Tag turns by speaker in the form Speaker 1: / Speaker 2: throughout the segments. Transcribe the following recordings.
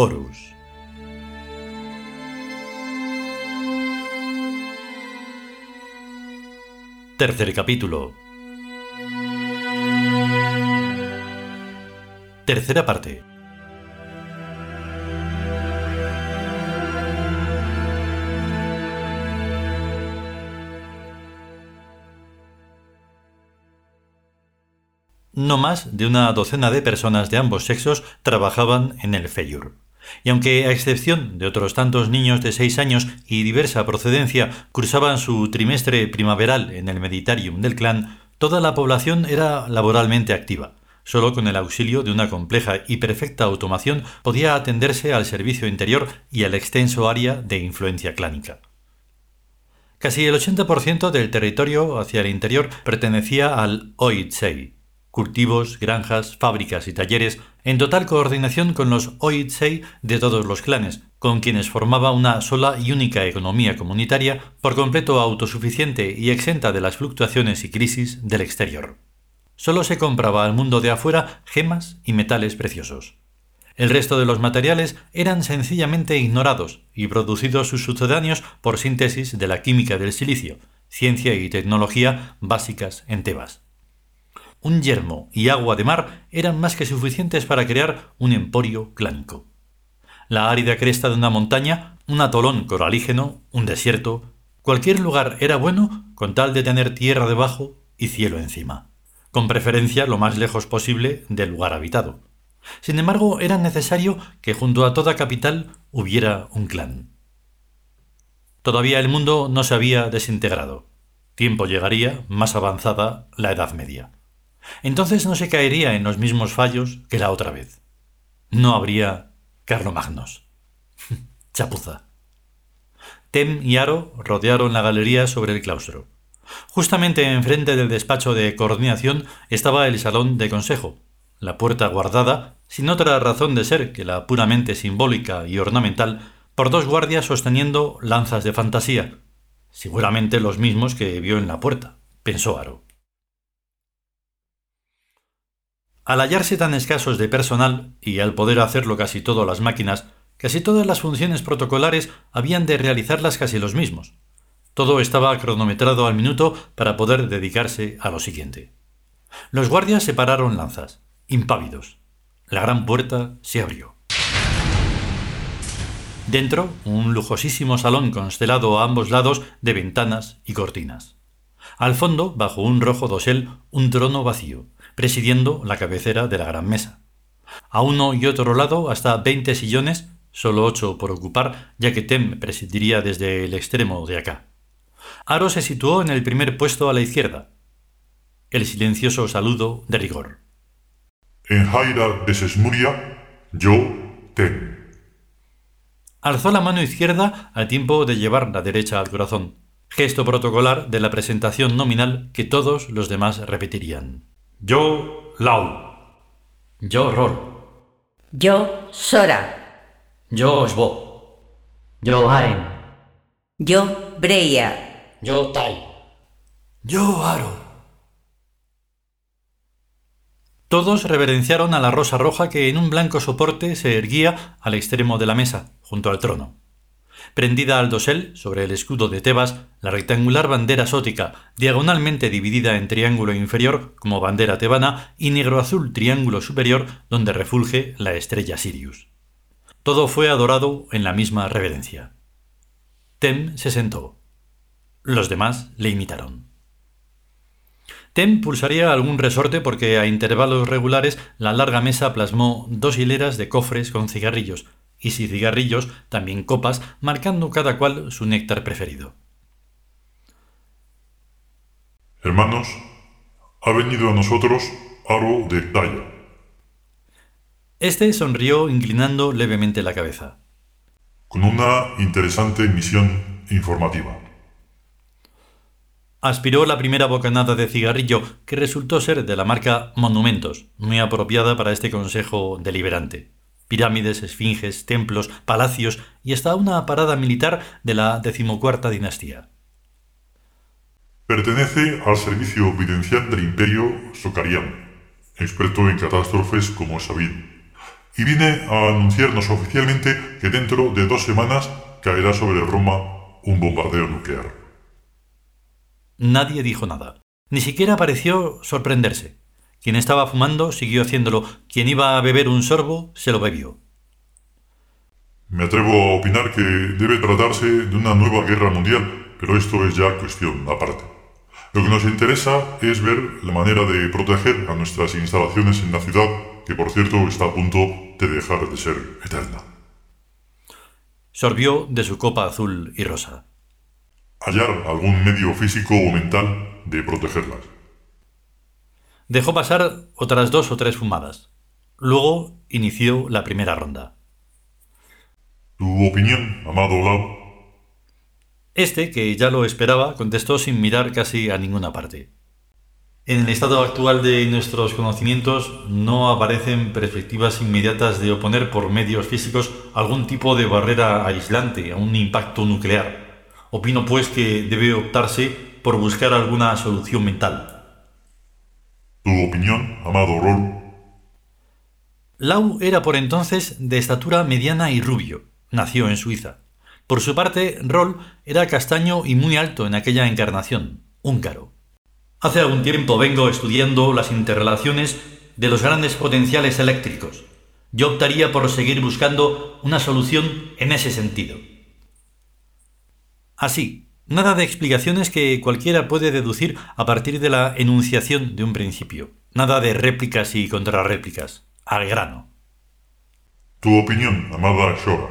Speaker 1: Horus. Tercer capítulo. Tercera parte. No más de una docena de personas de ambos sexos trabajaban en el Feyur. Y aunque, a excepción de otros tantos niños de seis años y diversa procedencia, cursaban su trimestre primaveral en el Meditarium del clan, toda la población era laboralmente activa. Solo con el auxilio de una compleja y perfecta automación podía atenderse al servicio interior y al extenso área de influencia clánica. Casi el 80% del territorio hacia el interior pertenecía al Oitsei, cultivos, granjas, fábricas y talleres, en total coordinación con los Oitsei de todos los clanes, con quienes formaba una sola y única economía comunitaria, por completo autosuficiente y exenta de las fluctuaciones y crisis del exterior. Solo se compraba al mundo de afuera gemas y metales preciosos. El resto de los materiales eran sencillamente ignorados y producidos sus sucedáneos por síntesis de la química del silicio, ciencia y tecnología básicas en Tebas un yermo y agua de mar eran más que suficientes para crear un emporio clánico. La árida cresta de una montaña, un atolón coralígeno, un desierto, cualquier lugar era bueno con tal de tener tierra debajo y cielo encima, con preferencia lo más lejos posible del lugar habitado. Sin embargo, era necesario que junto a toda capital hubiera un clan. Todavía el mundo no se había desintegrado. Tiempo llegaría, más avanzada, la Edad Media entonces no se caería en los mismos fallos que la otra vez. No habría Carlomagnos. Chapuza. Tem y Aro rodearon la galería sobre el claustro. Justamente enfrente del despacho de coordinación estaba el salón de consejo, la puerta guardada, sin otra razón de ser que la puramente simbólica y ornamental, por dos guardias sosteniendo lanzas de fantasía, seguramente los mismos que vio en la puerta, pensó Aro. Al hallarse tan escasos de personal y al poder hacerlo casi todo las máquinas, casi todas las funciones protocolares habían de realizarlas casi los mismos. Todo estaba cronometrado al minuto para poder dedicarse a lo siguiente. Los guardias separaron lanzas, impávidos. La gran puerta se abrió. Dentro, un lujosísimo salón constelado a ambos lados de ventanas y cortinas. Al fondo, bajo un rojo dosel, un trono vacío, presidiendo la cabecera de la gran mesa. A uno y otro lado hasta veinte sillones, solo ocho por ocupar, ya que Tem presidiría desde el extremo de acá. Aro se situó en el primer puesto a la izquierda. El silencioso saludo de rigor.
Speaker 2: En Jaira de Sesmuria, yo, Tem.
Speaker 1: Alzó la mano izquierda al tiempo de llevar la derecha al corazón, gesto protocolar de la presentación nominal que todos los demás repetirían. Yo, Lau.
Speaker 3: Yo, Ror.
Speaker 4: Yo, Sora.
Speaker 3: Yo, Osbo.
Speaker 5: Yo, Hain.
Speaker 4: Yo, Breya.
Speaker 6: Yo, Tai.
Speaker 1: Yo, Aro. Todos reverenciaron a la rosa roja que en un blanco soporte se erguía al extremo de la mesa, junto al trono. Prendida al dosel, sobre el escudo de Tebas, la rectangular bandera sótica, diagonalmente dividida en triángulo inferior como bandera tebana y negro-azul triángulo superior donde refulge la estrella Sirius. Todo fue adorado en la misma reverencia. Tem se sentó. Los demás le imitaron. Tem pulsaría algún resorte porque a intervalos regulares la larga mesa plasmó dos hileras de cofres con cigarrillos, y si cigarrillos, también copas, marcando cada cual su néctar preferido.
Speaker 2: Hermanos, ha venido a nosotros Aro de Talla.
Speaker 1: Este sonrió inclinando levemente la cabeza.
Speaker 2: Con una interesante misión informativa.
Speaker 1: Aspiró la primera bocanada de cigarrillo, que resultó ser de la marca Monumentos, muy apropiada para este consejo deliberante pirámides, esfinges, templos, palacios y hasta una parada militar de la decimocuarta dinastía.
Speaker 2: Pertenece al servicio evidencial del imperio Socarian, experto en catástrofes como es sabido, y viene a anunciarnos oficialmente que dentro de dos semanas caerá sobre Roma un bombardeo nuclear.
Speaker 1: Nadie dijo nada. Ni siquiera pareció sorprenderse. Quien estaba fumando siguió haciéndolo. Quien iba a beber un sorbo se lo bebió.
Speaker 2: Me atrevo a opinar que debe tratarse de una nueva guerra mundial, pero esto es ya cuestión aparte. Lo que nos interesa es ver la manera de proteger a nuestras instalaciones en la ciudad, que por cierto está a punto de dejar de ser eterna.
Speaker 1: Sorbió de su copa azul y rosa.
Speaker 2: Hallar algún medio físico o mental de protegerlas.
Speaker 1: Dejó pasar otras dos o tres fumadas. Luego inició la primera ronda.
Speaker 2: ¿Tu opinión, amado Lau?
Speaker 1: Este, que ya lo esperaba, contestó sin mirar casi a ninguna parte. En el estado actual de nuestros conocimientos no aparecen perspectivas inmediatas de oponer por medios físicos algún tipo de barrera aislante a un impacto nuclear. Opino pues que debe optarse por buscar alguna solución mental.
Speaker 2: ¿Tu opinión, amado Rol?
Speaker 1: Lau era por entonces de estatura mediana y rubio. Nació en Suiza. Por su parte, Roll era castaño y muy alto en aquella encarnación, húngaro. Hace algún tiempo vengo estudiando las interrelaciones de los grandes potenciales eléctricos. Yo optaría por seguir buscando una solución en ese sentido. Así, Nada de explicaciones que cualquiera puede deducir a partir de la enunciación de un principio. Nada de réplicas y contrarréplicas. Al grano.
Speaker 2: Tu opinión, amada Sora.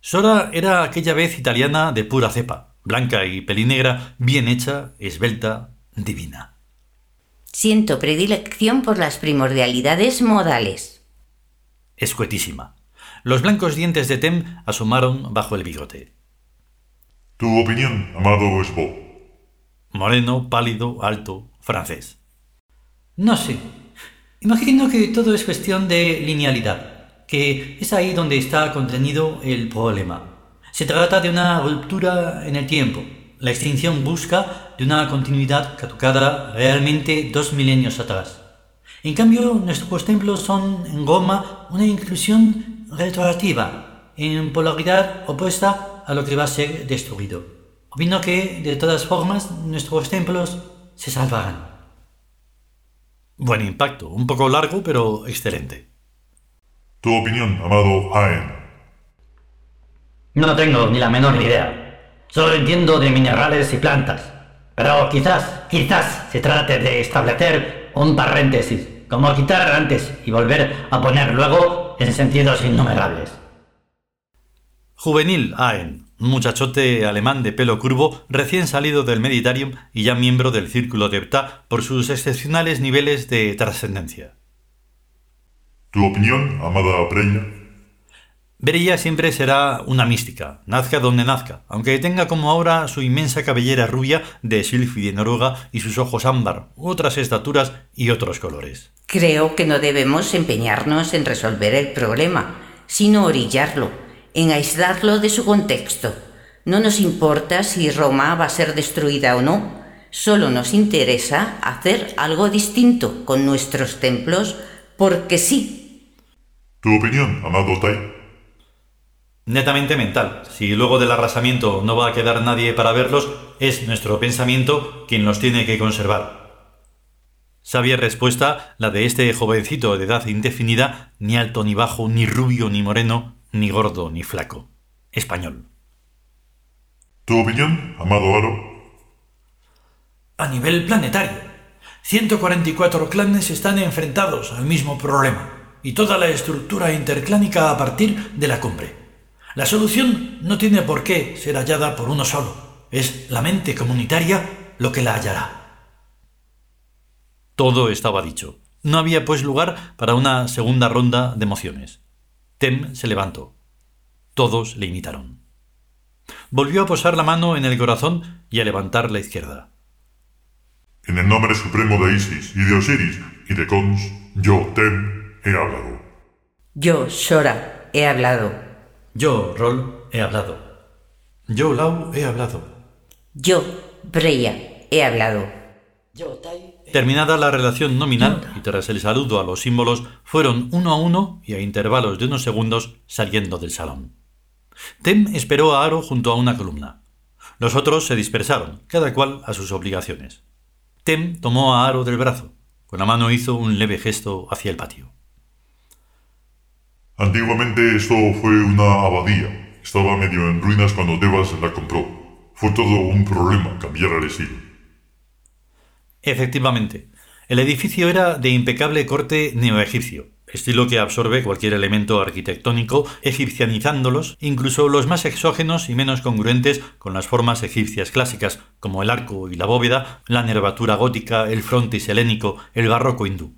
Speaker 1: Sora era aquella vez italiana de pura cepa, blanca y pelinegra, bien hecha, esbelta, divina.
Speaker 4: Siento predilección por las primordialidades modales.
Speaker 1: Escuetísima. Los blancos dientes de Tem asomaron bajo el bigote.
Speaker 2: Tu opinión, amado Esbo.
Speaker 1: Moreno, pálido, alto, francés.
Speaker 3: No sé. Imagino que todo es cuestión de linealidad, que es ahí donde está contenido el problema. Se trata de una ruptura en el tiempo. La extinción busca de una continuidad caducada realmente dos milenios atrás. En cambio, nuestros templos son en Roma una inclusión retroactiva, en polaridad opuesta a lo que va a ser destruido. Opino que, de todas formas, nuestros templos se salvarán.
Speaker 1: Buen impacto, un poco largo, pero excelente.
Speaker 2: Tu opinión, amado Aen.
Speaker 3: No tengo ni la menor idea. Solo entiendo de minerales y plantas. Pero quizás, quizás se trate de establecer un paréntesis, como quitar antes y volver a poner luego en sentidos innumerables.
Speaker 1: Juvenil Aen, un muchachote alemán de pelo curvo, recién salido del Meditarium y ya miembro del Círculo de Ptah por sus excepcionales niveles de trascendencia.
Speaker 2: ¿Tu opinión, amada Breya?
Speaker 1: Breya siempre será una mística, nazca donde nazca, aunque tenga como ahora su inmensa cabellera rubia de Silfi de Noruega y sus ojos ámbar, otras estaturas y otros colores.
Speaker 4: Creo que no debemos empeñarnos en resolver el problema, sino orillarlo en aislarlo de su contexto. No nos importa si Roma va a ser destruida o no, solo nos interesa hacer algo distinto con nuestros templos porque sí.
Speaker 2: ¿Tu opinión, amado Tai?
Speaker 1: Netamente mental. Si luego del arrasamiento no va a quedar nadie para verlos, es nuestro pensamiento quien los tiene que conservar. Sabia respuesta la de este jovencito de edad indefinida, ni alto ni bajo, ni rubio ni moreno, ni gordo ni flaco. Español.
Speaker 2: ¿Tu opinión, amado Aro?
Speaker 5: A nivel planetario, 144 clanes están enfrentados al mismo problema y toda la estructura interclánica a partir de la cumbre. La solución no tiene por qué ser hallada por uno solo, es la mente comunitaria lo que la hallará.
Speaker 1: Todo estaba dicho. No había pues lugar para una segunda ronda de emociones. Tem se levantó. Todos le imitaron. Volvió a posar la mano en el corazón y a levantar la izquierda.
Speaker 2: En el nombre supremo de Isis y de Osiris y de Cons, yo, Tem, he hablado.
Speaker 4: Yo, Sora, he hablado.
Speaker 1: Yo, Rol, he hablado.
Speaker 5: Yo, Lau, he hablado.
Speaker 4: Yo, Breya, he hablado.
Speaker 3: Yo, Tai,
Speaker 1: Terminada la relación nominal y tras el saludo a los símbolos, fueron uno a uno y a intervalos de unos segundos saliendo del salón. Tem esperó a Aro junto a una columna. Los otros se dispersaron, cada cual a sus obligaciones. Tem tomó a Aro del brazo. Con la mano hizo un leve gesto hacia el patio.
Speaker 2: Antiguamente esto fue una abadía. Estaba medio en ruinas cuando Devas la compró. Fue todo un problema cambiar el estilo.
Speaker 1: Efectivamente, el edificio era de impecable corte neoegipcio, estilo que absorbe cualquier elemento arquitectónico, egipcianizándolos, incluso los más exógenos y menos congruentes con las formas egipcias clásicas, como el arco y la bóveda, la nervatura gótica, el frontis helénico, el barroco hindú.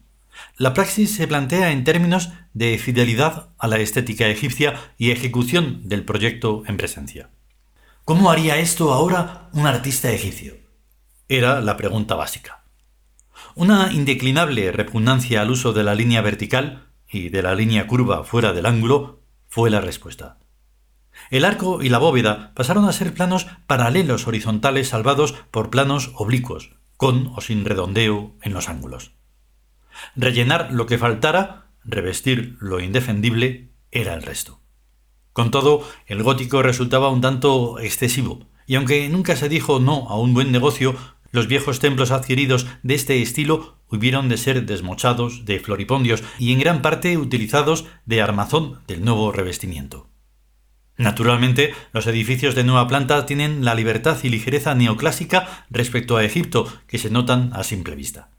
Speaker 1: La praxis se plantea en términos de fidelidad a la estética egipcia y ejecución del proyecto en presencia.
Speaker 5: ¿Cómo haría esto ahora un artista egipcio?
Speaker 1: Era la pregunta básica. Una indeclinable repugnancia al uso de la línea vertical y de la línea curva fuera del ángulo fue la respuesta. El arco y la bóveda pasaron a ser planos paralelos horizontales salvados por planos oblicuos, con o sin redondeo en los ángulos. Rellenar lo que faltara, revestir lo indefendible, era el resto. Con todo, el gótico resultaba un tanto excesivo, y aunque nunca se dijo no a un buen negocio, los viejos templos adquiridos de este estilo hubieron de ser desmochados de floripondios y en gran parte utilizados de armazón del nuevo revestimiento. Naturalmente, los edificios de nueva planta tienen la libertad y ligereza neoclásica respecto a Egipto que se notan a simple vista.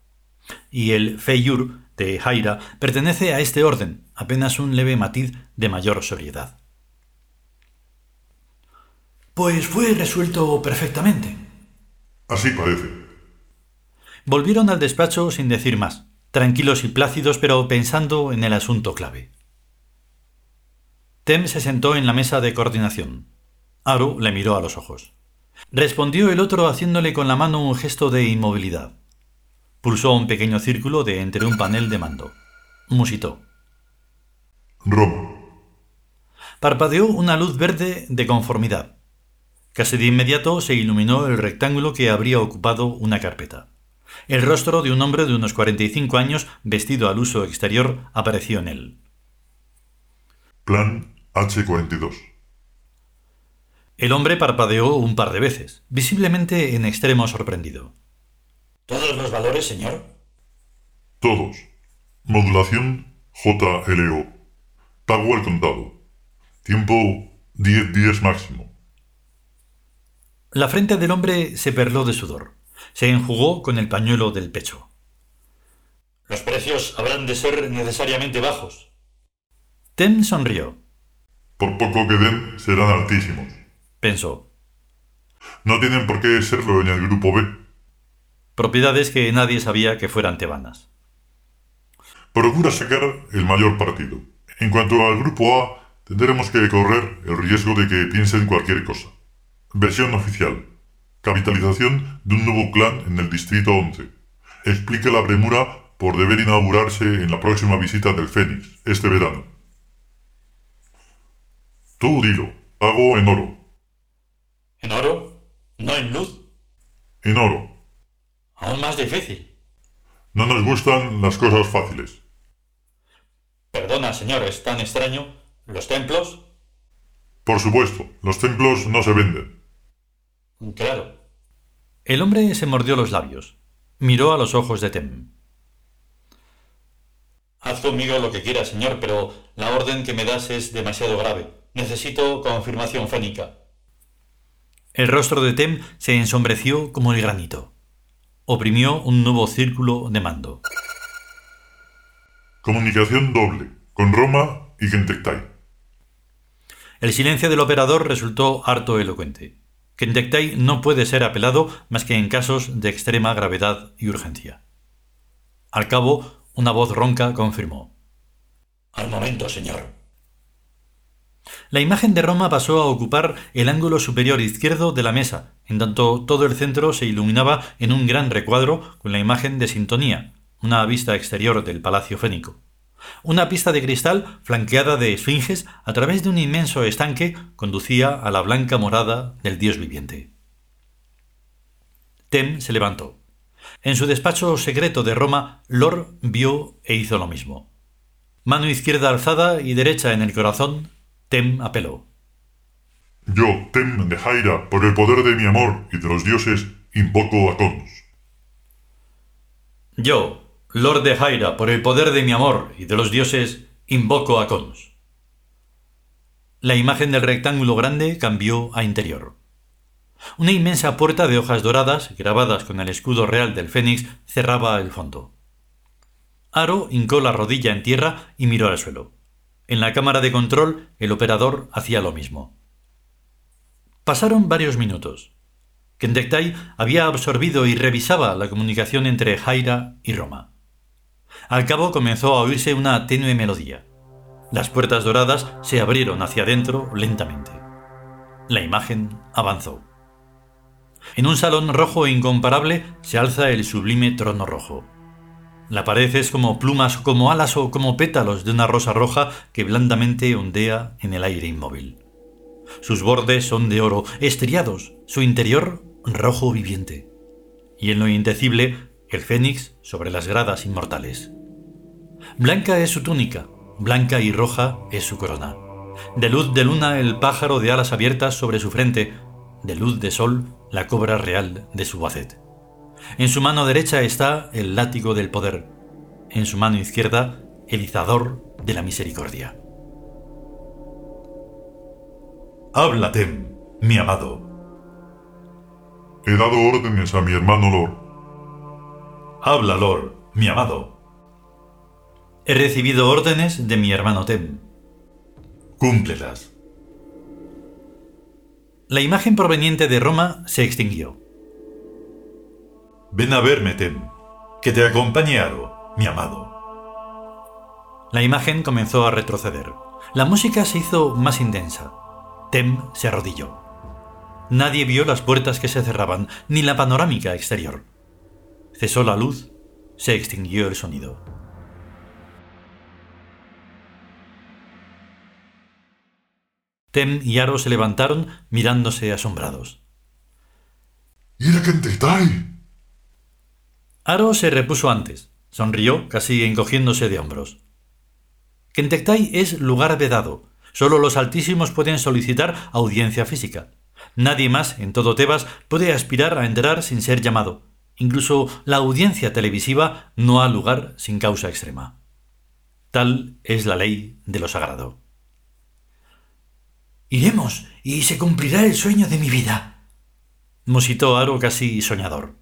Speaker 1: Y el Feyur de Jaira pertenece a este orden, apenas un leve matiz de mayor sobriedad.
Speaker 5: Pues fue resuelto perfectamente.
Speaker 2: Así parece.
Speaker 1: Volvieron al despacho sin decir más, tranquilos y plácidos, pero pensando en el asunto clave. Tem se sentó en la mesa de coordinación. Aru le miró a los ojos. Respondió el otro haciéndole con la mano un gesto de inmovilidad. Pulsó un pequeño círculo de entre un panel de mando. Musitó.
Speaker 2: Roma.
Speaker 1: Parpadeó una luz verde de conformidad. Casi de inmediato se iluminó el rectángulo que habría ocupado una carpeta. El rostro de un hombre de unos 45 años, vestido al uso exterior, apareció en él.
Speaker 2: Plan H42.
Speaker 1: El hombre parpadeó un par de veces, visiblemente en extremo sorprendido.
Speaker 5: ¿Todos los valores, señor?
Speaker 2: Todos. Modulación JLO. Pago al contado. Tiempo 10 días máximo.
Speaker 1: La frente del hombre se perló de sudor. Se enjugó con el pañuelo del pecho.
Speaker 5: Los precios habrán de ser necesariamente bajos.
Speaker 1: Tem sonrió.
Speaker 2: Por poco que den, serán altísimos.
Speaker 1: Pensó.
Speaker 2: No tienen por qué serlo en el grupo B.
Speaker 1: Propiedades que nadie sabía que fueran tebanas.
Speaker 2: Procura sacar el mayor partido. En cuanto al grupo A, tendremos que correr el riesgo de que piensen cualquier cosa. Versión oficial. Capitalización de un nuevo clan en el Distrito 11. Explica la premura por deber inaugurarse en la próxima visita del Fénix, este verano. Tú dilo. Pago en oro.
Speaker 5: ¿En oro? ¿No en luz?
Speaker 2: En oro.
Speaker 5: Aún más difícil.
Speaker 2: No nos gustan las cosas fáciles.
Speaker 5: Perdona, señor, es tan extraño. ¿Los templos?
Speaker 2: Por supuesto, los templos no se venden.
Speaker 5: Claro.
Speaker 1: El hombre se mordió los labios. Miró a los ojos de Tem.
Speaker 5: Haz conmigo lo que quieras, señor, pero la orden que me das es demasiado grave. Necesito confirmación fénica.
Speaker 1: El rostro de Tem se ensombreció como el granito. Oprimió un nuevo círculo de mando.
Speaker 2: Comunicación doble, con Roma y Gentectai.
Speaker 1: El silencio del operador resultó harto elocuente. Kentektay no puede ser apelado más que en casos de extrema gravedad y urgencia. Al cabo, una voz ronca confirmó.
Speaker 5: Al momento, señor.
Speaker 1: La imagen de Roma pasó a ocupar el ángulo superior izquierdo de la mesa, en tanto todo el centro se iluminaba en un gran recuadro con la imagen de sintonía, una vista exterior del Palacio Fénico. Una pista de cristal flanqueada de esfinges a través de un inmenso estanque conducía a la blanca morada del dios viviente. Tem se levantó. En su despacho secreto de Roma, Lor vio e hizo lo mismo. Mano izquierda alzada y derecha en el corazón, Tem apeló.
Speaker 2: Yo, Tem de Jaira, por el poder de mi amor y de los dioses, invoco a Cons.
Speaker 1: Yo, Lord de Jaira, por el poder de mi amor y de los dioses, invoco a Cons. La imagen del rectángulo grande cambió a interior. Una inmensa puerta de hojas doradas, grabadas con el escudo real del Fénix, cerraba el fondo. Aro hincó la rodilla en tierra y miró al suelo. En la cámara de control, el operador hacía lo mismo. Pasaron varios minutos. Kendektai había absorbido y revisaba la comunicación entre Jaira y Roma. Al cabo comenzó a oírse una tenue melodía. Las puertas doradas se abrieron hacia adentro lentamente. La imagen avanzó. En un salón rojo e incomparable se alza el sublime trono rojo. La pared es como plumas, como alas o como pétalos de una rosa roja que blandamente ondea en el aire inmóvil. Sus bordes son de oro, estriados, su interior rojo viviente. Y en lo indecible, el fénix sobre las gradas inmortales. Blanca es su túnica, blanca y roja es su corona. De luz de luna el pájaro de alas abiertas sobre su frente, de luz de sol la cobra real de su bacet. En su mano derecha está el látigo del poder, en su mano izquierda el izador de la misericordia. Habla, Tem, mi amado.
Speaker 2: He dado órdenes a mi hermano Lord.
Speaker 1: Habla, Lord, mi amado. He recibido órdenes de mi hermano Tem. Cúmplelas. La imagen proveniente de Roma se extinguió. Ven a verme, Tem. Que te acompañe Aro, mi amado. La imagen comenzó a retroceder. La música se hizo más intensa. Tem se arrodilló. Nadie vio las puertas que se cerraban, ni la panorámica exterior. Cesó la luz, se extinguió el sonido. Tem y Aro se levantaron mirándose asombrados. Aro se repuso antes, sonrió casi encogiéndose de hombros. Kentektai es lugar vedado. Solo los altísimos pueden solicitar audiencia física. Nadie más en todo Tebas puede aspirar a entrar sin ser llamado. Incluso la audiencia televisiva no ha lugar sin causa extrema. Tal es la ley de lo sagrado.
Speaker 5: Iremos y se cumplirá el sueño de mi vida.
Speaker 1: Musitó Aro casi soñador.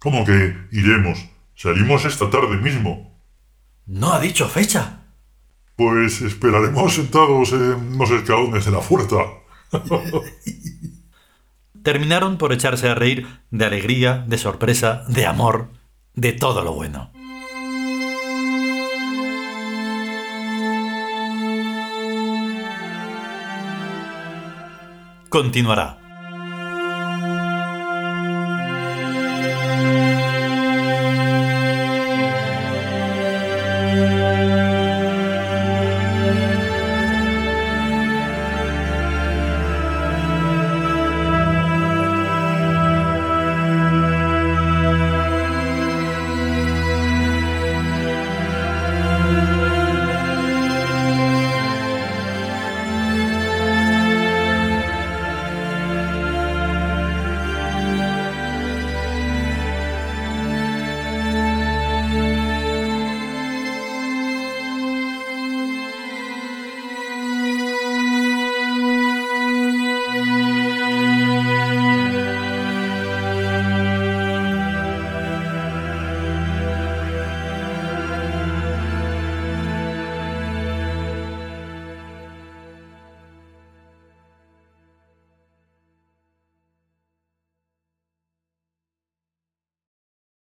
Speaker 2: ¿Cómo que iremos? Salimos esta tarde mismo.
Speaker 5: No ha dicho fecha.
Speaker 2: Pues esperaremos sentados en los escalones de la puerta.
Speaker 1: Terminaron por echarse a reír de alegría, de sorpresa, de amor, de todo lo bueno. Continuará.